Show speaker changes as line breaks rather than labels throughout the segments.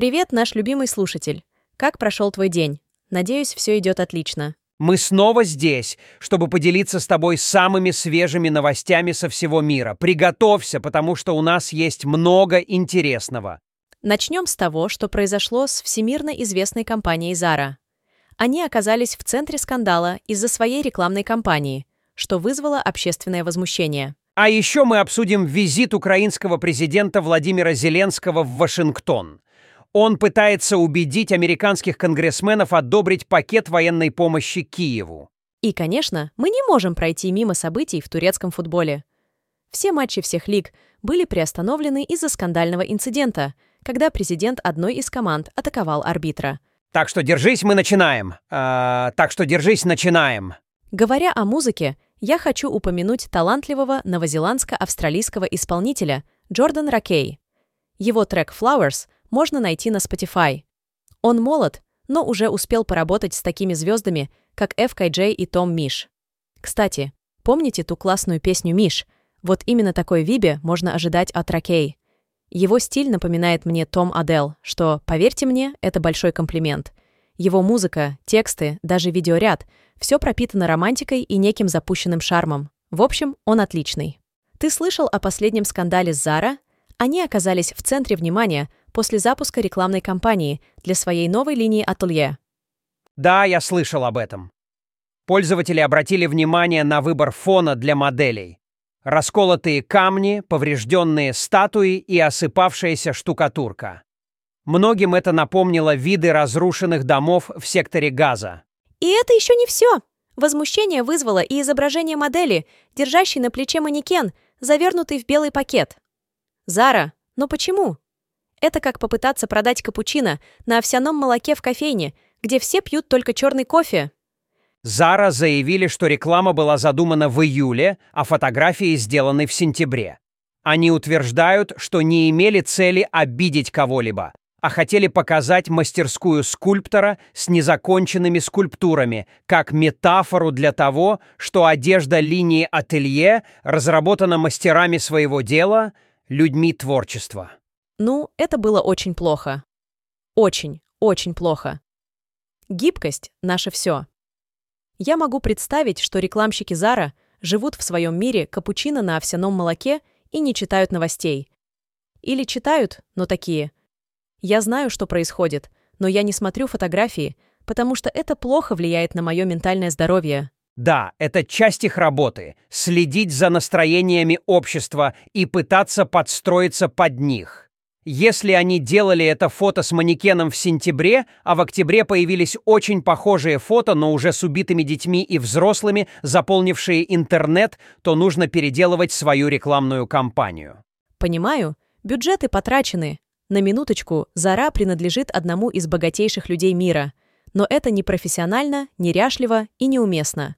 Привет, наш любимый слушатель. Как прошел твой день? Надеюсь, все идет отлично.
Мы снова здесь, чтобы поделиться с тобой самыми свежими новостями со всего мира. Приготовься, потому что у нас есть много интересного.
Начнем с того, что произошло с всемирно известной компанией Zara. Они оказались в центре скандала из-за своей рекламной кампании, что вызвало общественное возмущение.
А еще мы обсудим визит украинского президента Владимира Зеленского в Вашингтон. Он пытается убедить американских конгрессменов одобрить пакет военной помощи Киеву.
И, конечно, мы не можем пройти мимо событий в турецком футболе. Все матчи всех лиг были приостановлены из-за скандального инцидента, когда президент одной из команд атаковал арбитра.
Так что держись, мы начинаем. А, так что держись, начинаем.
Говоря о музыке, я хочу упомянуть талантливого новозеландско-австралийского исполнителя Джордан Ракей. Его трек «Flowers» можно найти на Spotify. Он молод, но уже успел поработать с такими звездами, как FKJ и Том Миш. Кстати, помните ту классную песню «Миш»? Вот именно такой вибе можно ожидать от Ракей. Его стиль напоминает мне Том Адел, что, поверьте мне, это большой комплимент. Его музыка, тексты, даже видеоряд — все пропитано романтикой и неким запущенным шармом. В общем, он отличный. Ты слышал о последнем скандале с Zara? Они оказались в центре внимания после запуска рекламной кампании для своей новой линии ателье.
Да, я слышал об этом. Пользователи обратили внимание на выбор фона для моделей. Расколотые камни, поврежденные статуи и осыпавшаяся штукатурка. Многим это напомнило виды разрушенных домов в секторе Газа.
И это еще не все. Возмущение вызвало и изображение модели, держащей на плече манекен, завернутый в белый пакет. Зара, но почему? Это как попытаться продать капучино на овсяном молоке в кофейне, где все пьют только черный кофе.
Зара заявили, что реклама была задумана в июле, а фотографии сделаны в сентябре. Они утверждают, что не имели цели обидеть кого-либо, а хотели показать мастерскую скульптора с незаконченными скульптурами, как метафору для того, что одежда линии ателье разработана мастерами своего дела, людьми творчества.
Ну, это было очень плохо. Очень, очень плохо. Гибкость — наше все. Я могу представить, что рекламщики Зара живут в своем мире капучино на овсяном молоке и не читают новостей. Или читают, но такие — я знаю, что происходит, но я не смотрю фотографии, потому что это плохо влияет на мое ментальное здоровье.
Да, это часть их работы — следить за настроениями общества и пытаться подстроиться под них. Если они делали это фото с манекеном в сентябре, а в октябре появились очень похожие фото, но уже с убитыми детьми и взрослыми, заполнившие интернет, то нужно переделывать свою рекламную кампанию.
Понимаю, бюджеты потрачены, на минуточку, Зара принадлежит одному из богатейших людей мира, но это не профессионально, неряшливо и неуместно.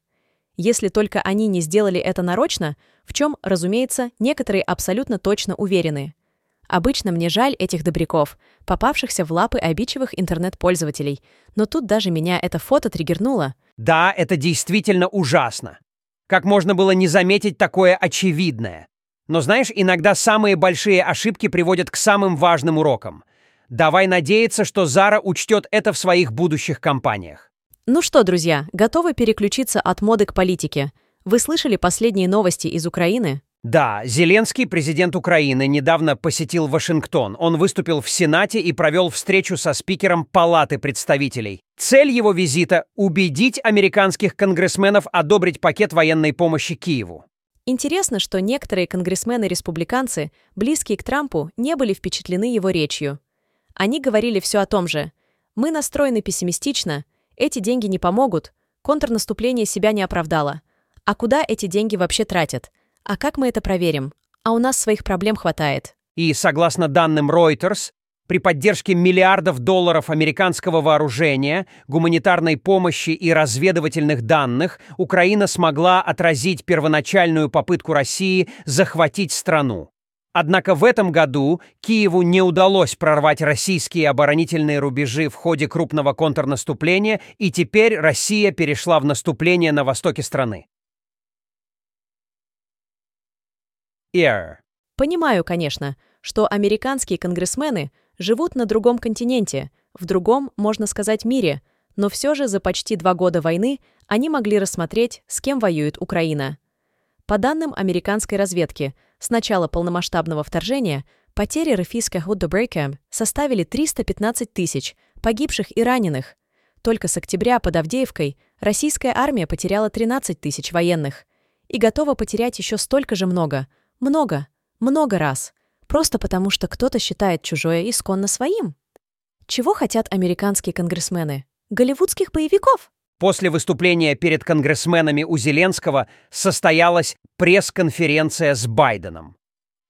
Если только они не сделали это нарочно, в чем, разумеется, некоторые абсолютно точно уверены. Обычно мне жаль этих добряков, попавшихся в лапы обидчивых интернет-пользователей, но тут даже меня это фото триггернуло.
Да, это действительно ужасно. Как можно было не заметить такое очевидное? Но знаешь, иногда самые большие ошибки приводят к самым важным урокам. Давай надеяться, что Зара учтет это в своих будущих кампаниях.
Ну что, друзья, готовы переключиться от моды к политике? Вы слышали последние новости из Украины?
Да, Зеленский, президент Украины, недавно посетил Вашингтон. Он выступил в Сенате и провел встречу со спикером Палаты представителей. Цель его визита – убедить американских конгрессменов одобрить пакет военной помощи Киеву.
Интересно, что некоторые конгрессмены-республиканцы, близкие к Трампу, не были впечатлены его речью. Они говорили все о том же. «Мы настроены пессимистично, эти деньги не помогут, контрнаступление себя не оправдало. А куда эти деньги вообще тратят? А как мы это проверим? А у нас своих проблем хватает».
И, согласно данным Reuters, при поддержке миллиардов долларов американского вооружения, гуманитарной помощи и разведывательных данных Украина смогла отразить первоначальную попытку России захватить страну. Однако в этом году Киеву не удалось прорвать российские оборонительные рубежи в ходе крупного контрнаступления, и теперь Россия перешла в наступление на востоке страны.
Air. Понимаю, конечно, что американские конгрессмены живут на другом континенте, в другом, можно сказать, мире, но все же за почти два года войны они могли рассмотреть, с кем воюет Украина. По данным американской разведки, с начала полномасштабного вторжения потери Рафиска Худдебрейка составили 315 тысяч погибших и раненых. Только с октября под Авдеевкой российская армия потеряла 13 тысяч военных. И готова потерять еще столько же много. Много. Много раз. Просто потому, что кто-то считает чужое исконно своим. Чего хотят американские конгрессмены? Голливудских боевиков?
После выступления перед конгрессменами у Зеленского состоялась пресс-конференция с Байденом.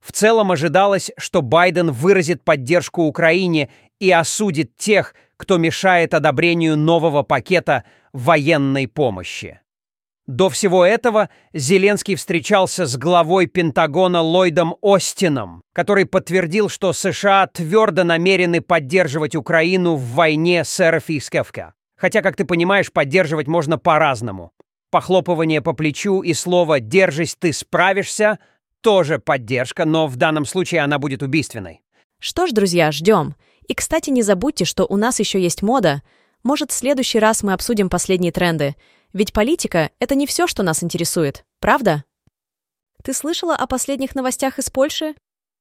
В целом ожидалось, что Байден выразит поддержку Украине и осудит тех, кто мешает одобрению нового пакета военной помощи. До всего этого Зеленский встречался с главой Пентагона Ллойдом Остином, который подтвердил, что США твердо намерены поддерживать Украину в войне с РФ Хотя, как ты понимаешь, поддерживать можно по-разному. Похлопывание по плечу и слово «держись, ты справишься» тоже поддержка, но в данном случае она будет убийственной.
Что ж, друзья, ждем. И, кстати, не забудьте, что у нас еще есть мода. Может, в следующий раз мы обсудим последние тренды – ведь политика — это не все, что нас интересует, правда? Ты слышала о последних новостях из Польши?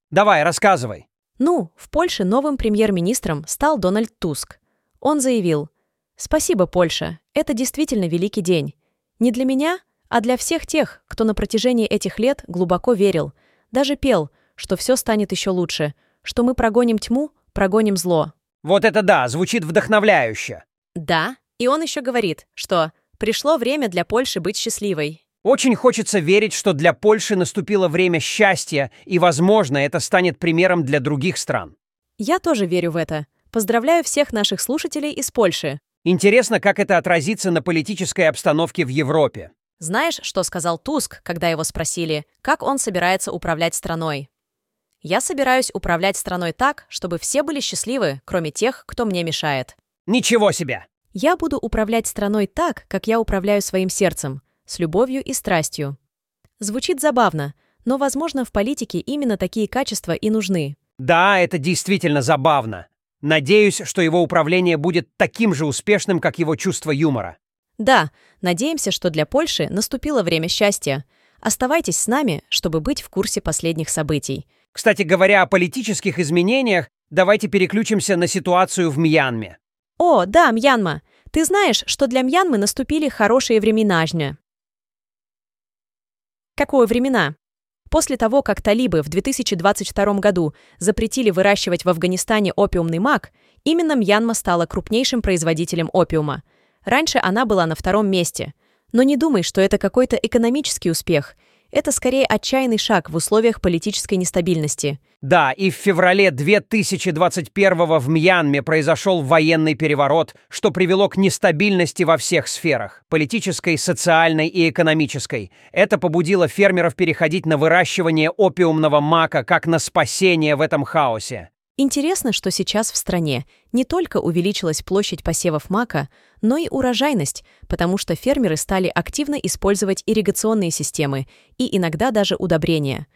Давай, рассказывай.
Ну, в Польше новым премьер-министром стал Дональд Туск. Он заявил, «Спасибо, Польша, это действительно великий день. Не для меня, а для всех тех, кто на протяжении этих лет глубоко верил, даже пел, что все станет еще лучше, что мы прогоним тьму, прогоним зло».
Вот это да, звучит вдохновляюще.
Да, и он еще говорит, что Пришло время для Польши быть счастливой.
Очень хочется верить, что для Польши наступило время счастья, и, возможно, это станет примером для других стран.
Я тоже верю в это. Поздравляю всех наших слушателей из Польши.
Интересно, как это отразится на политической обстановке в Европе.
Знаешь, что сказал Туск, когда его спросили, как он собирается управлять страной? Я собираюсь управлять страной так, чтобы все были счастливы, кроме тех, кто мне мешает.
Ничего себе!
Я буду управлять страной так, как я управляю своим сердцем, с любовью и страстью. Звучит забавно, но, возможно, в политике именно такие качества и нужны.
Да, это действительно забавно. Надеюсь, что его управление будет таким же успешным, как его чувство юмора.
Да, надеемся, что для Польши наступило время счастья. Оставайтесь с нами, чтобы быть в курсе последних событий.
Кстати говоря о политических изменениях, давайте переключимся на ситуацию в Мьянме.
О, да, Мьянма. Ты знаешь, что для Мьянмы наступили хорошие времена жня. Какое времена? После того, как талибы в 2022 году запретили выращивать в Афганистане опиумный мак, именно Мьянма стала крупнейшим производителем опиума. Раньше она была на втором месте. Но не думай, что это какой-то экономический успех – это скорее отчаянный шаг в условиях политической нестабильности.
Да, и в феврале 2021 в Мьянме произошел военный переворот, что привело к нестабильности во всех сферах – политической, социальной и экономической. Это побудило фермеров переходить на выращивание опиумного мака как на спасение в этом хаосе.
Интересно, что сейчас в стране не только увеличилась площадь посевов мака, но и урожайность, потому что фермеры стали активно использовать ирригационные системы и иногда даже удобрения.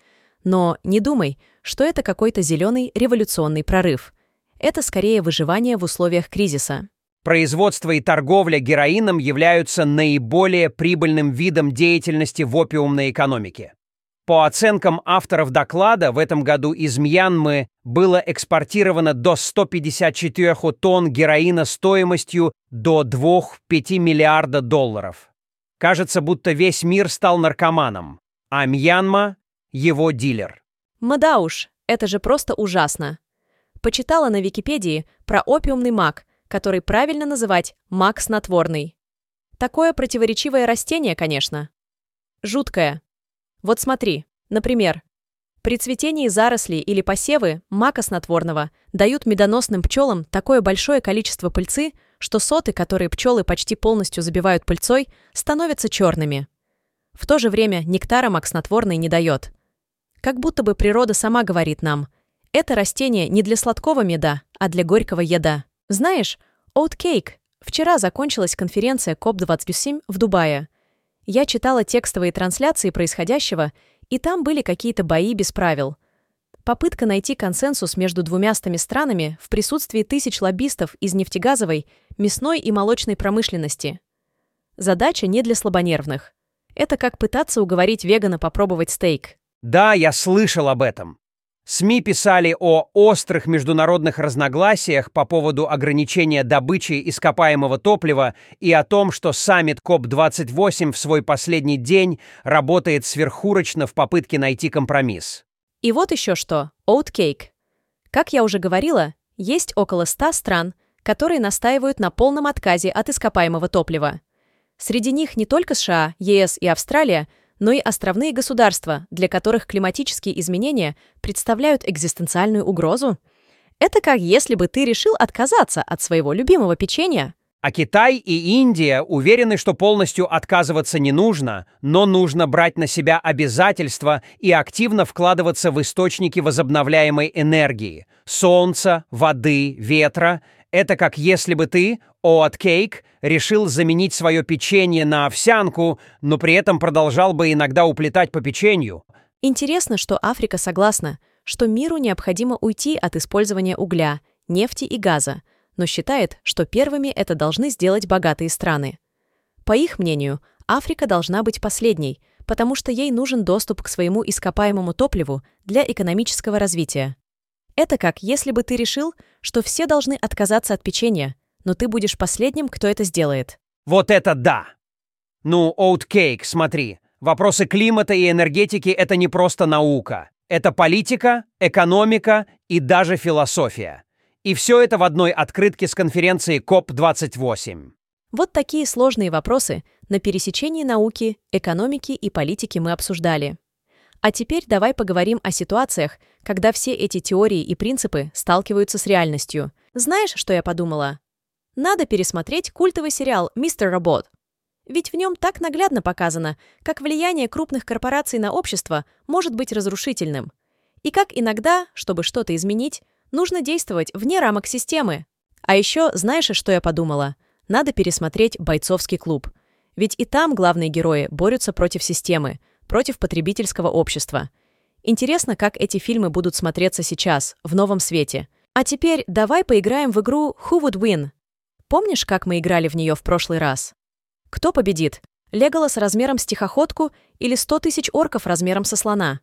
Но не думай, что это какой-то зеленый революционный прорыв. Это скорее выживание в условиях кризиса.
Производство и торговля героином являются наиболее прибыльным видом деятельности в опиумной экономике. По оценкам авторов доклада, в этом году из Мьянмы было экспортировано до 154 тонн героина стоимостью до 2-5 миллиарда долларов. Кажется, будто весь мир стал наркоманом, а Мьянма – его дилер.
Мадауш, это же просто ужасно. Почитала на Википедии про опиумный мак, который правильно называть мак снотворный. Такое противоречивое растение, конечно. Жуткое, вот смотри, например, при цветении зарослей или посевы мака снотворного дают медоносным пчелам такое большое количество пыльцы, что соты, которые пчелы почти полностью забивают пыльцой, становятся черными. В то же время нектара мак снотворный не дает. Как будто бы природа сама говорит нам, это растение не для сладкого меда, а для горького еда. Знаешь, Oat Вчера закончилась конференция COP27 в Дубае. Я читала текстовые трансляции происходящего, и там были какие-то бои без правил. Попытка найти консенсус между двумястами странами в присутствии тысяч лоббистов из нефтегазовой, мясной и молочной промышленности. Задача не для слабонервных. Это как пытаться уговорить вегана попробовать стейк.
Да, я слышал об этом. СМИ писали о острых международных разногласиях по поводу ограничения добычи ископаемого топлива и о том, что саммит COP-28 в свой последний день работает сверхурочно в попытке найти компромисс.
И вот еще что. Oatcake. Как я уже говорила, есть около 100 стран, которые настаивают на полном отказе от ископаемого топлива. Среди них не только США, ЕС и Австралия, но и островные государства, для которых климатические изменения представляют экзистенциальную угрозу. Это как если бы ты решил отказаться от своего любимого печенья.
А Китай и Индия уверены, что полностью отказываться не нужно, но нужно брать на себя обязательства и активно вкладываться в источники возобновляемой энергии – солнца, воды, ветра. Это как если бы ты, Oat Cake, решил заменить свое печенье на овсянку, но при этом продолжал бы иногда уплетать по печенью.
Интересно, что Африка согласна, что миру необходимо уйти от использования угля, нефти и газа – но считает, что первыми это должны сделать богатые страны. По их мнению, Африка должна быть последней, потому что ей нужен доступ к своему ископаемому топливу для экономического развития. Это как если бы ты решил, что все должны отказаться от печенья, но ты будешь последним, кто это сделает.
Вот это да! Ну, окей, смотри. Вопросы климата и энергетики — это не просто наука. Это политика, экономика и даже философия. И все это в одной открытке с конференции КОП-28.
Вот такие сложные вопросы на пересечении науки, экономики и политики мы обсуждали. А теперь давай поговорим о ситуациях, когда все эти теории и принципы сталкиваются с реальностью. Знаешь, что я подумала? Надо пересмотреть культовый сериал «Мистер Робот». Ведь в нем так наглядно показано, как влияние крупных корпораций на общество может быть разрушительным. И как иногда, чтобы что-то изменить, Нужно действовать вне рамок системы. А еще, знаешь, что я подумала? Надо пересмотреть «Бойцовский клуб». Ведь и там главные герои борются против системы, против потребительского общества. Интересно, как эти фильмы будут смотреться сейчас, в новом свете. А теперь давай поиграем в игру «Who would win?». Помнишь, как мы играли в нее в прошлый раз? Кто победит? Леголас размером с тихоходку или 100 тысяч орков размером со слона?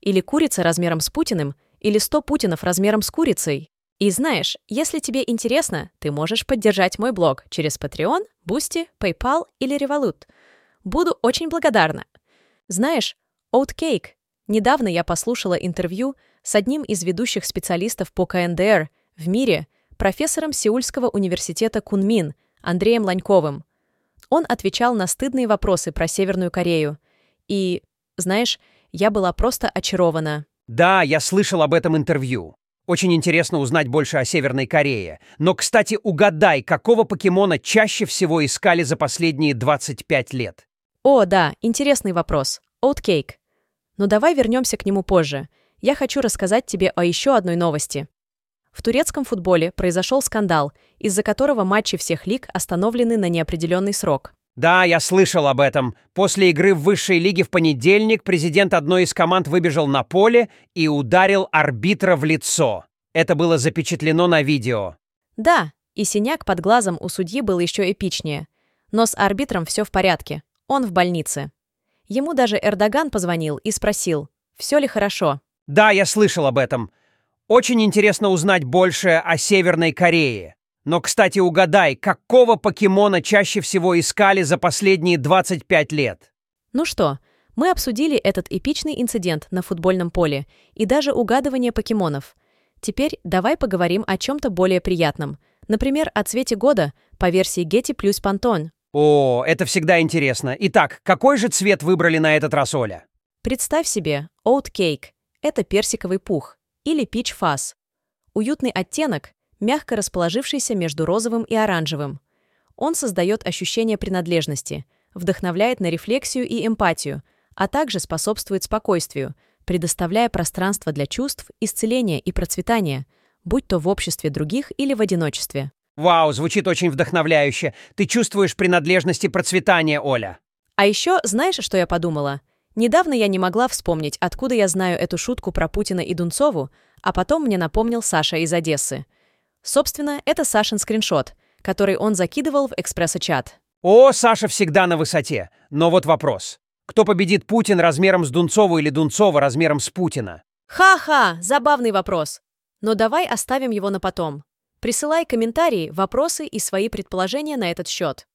Или курица размером с Путиным – или 100 путинов размером с курицей. И знаешь, если тебе интересно, ты можешь поддержать мой блог через Patreon, Boosty, PayPal или Revolut. Буду очень благодарна. Знаешь, Oatcake. Недавно я послушала интервью с одним из ведущих специалистов по КНДР в мире, профессором Сеульского университета Кунмин, Андреем Ланьковым. Он отвечал на стыдные вопросы про Северную Корею. И, знаешь, я была просто очарована.
Да, я слышал об этом интервью. Очень интересно узнать больше о Северной Корее. Но, кстати, угадай, какого покемона чаще всего искали за последние 25 лет?
О, да, интересный вопрос. Oatcake. Но давай вернемся к нему позже. Я хочу рассказать тебе о еще одной новости. В турецком футболе произошел скандал, из-за которого матчи всех лиг остановлены на неопределенный срок.
Да, я слышал об этом. После игры в высшей лиге в понедельник президент одной из команд выбежал на поле и ударил арбитра в лицо. Это было запечатлено на видео.
Да, и синяк под глазом у судьи был еще эпичнее. Но с арбитром все в порядке. Он в больнице. Ему даже Эрдоган позвонил и спросил, все ли хорошо.
Да, я слышал об этом. Очень интересно узнать больше о Северной Корее. Но, кстати, угадай, какого покемона чаще всего искали за последние 25 лет?
Ну что, мы обсудили этот эпичный инцидент на футбольном поле и даже угадывание покемонов. Теперь давай поговорим о чем-то более приятном. Например, о цвете года по версии Getty плюс Pantone.
О, это всегда интересно. Итак, какой же цвет выбрали на этот раз, Оля?
Представь себе, Cake – это персиковый пух или Peach Fuzz. Уютный оттенок, мягко расположившийся между розовым и оранжевым. Он создает ощущение принадлежности, вдохновляет на рефлексию и эмпатию, а также способствует спокойствию, предоставляя пространство для чувств, исцеления и процветания, будь то в обществе других или в одиночестве.
Вау, звучит очень вдохновляюще. Ты чувствуешь принадлежность и процветание, Оля.
А еще знаешь, что я подумала? Недавно я не могла вспомнить, откуда я знаю эту шутку про Путина и Дунцову, а потом мне напомнил Саша из Одессы. Собственно, это Сашин скриншот, который он закидывал в экспресс-чат.
О, Саша всегда на высоте. Но вот вопрос. Кто победит Путин размером с Дунцову или Дунцова размером с Путина?
Ха-ха, забавный вопрос. Но давай оставим его на потом. Присылай комментарии, вопросы и свои предположения на этот счет.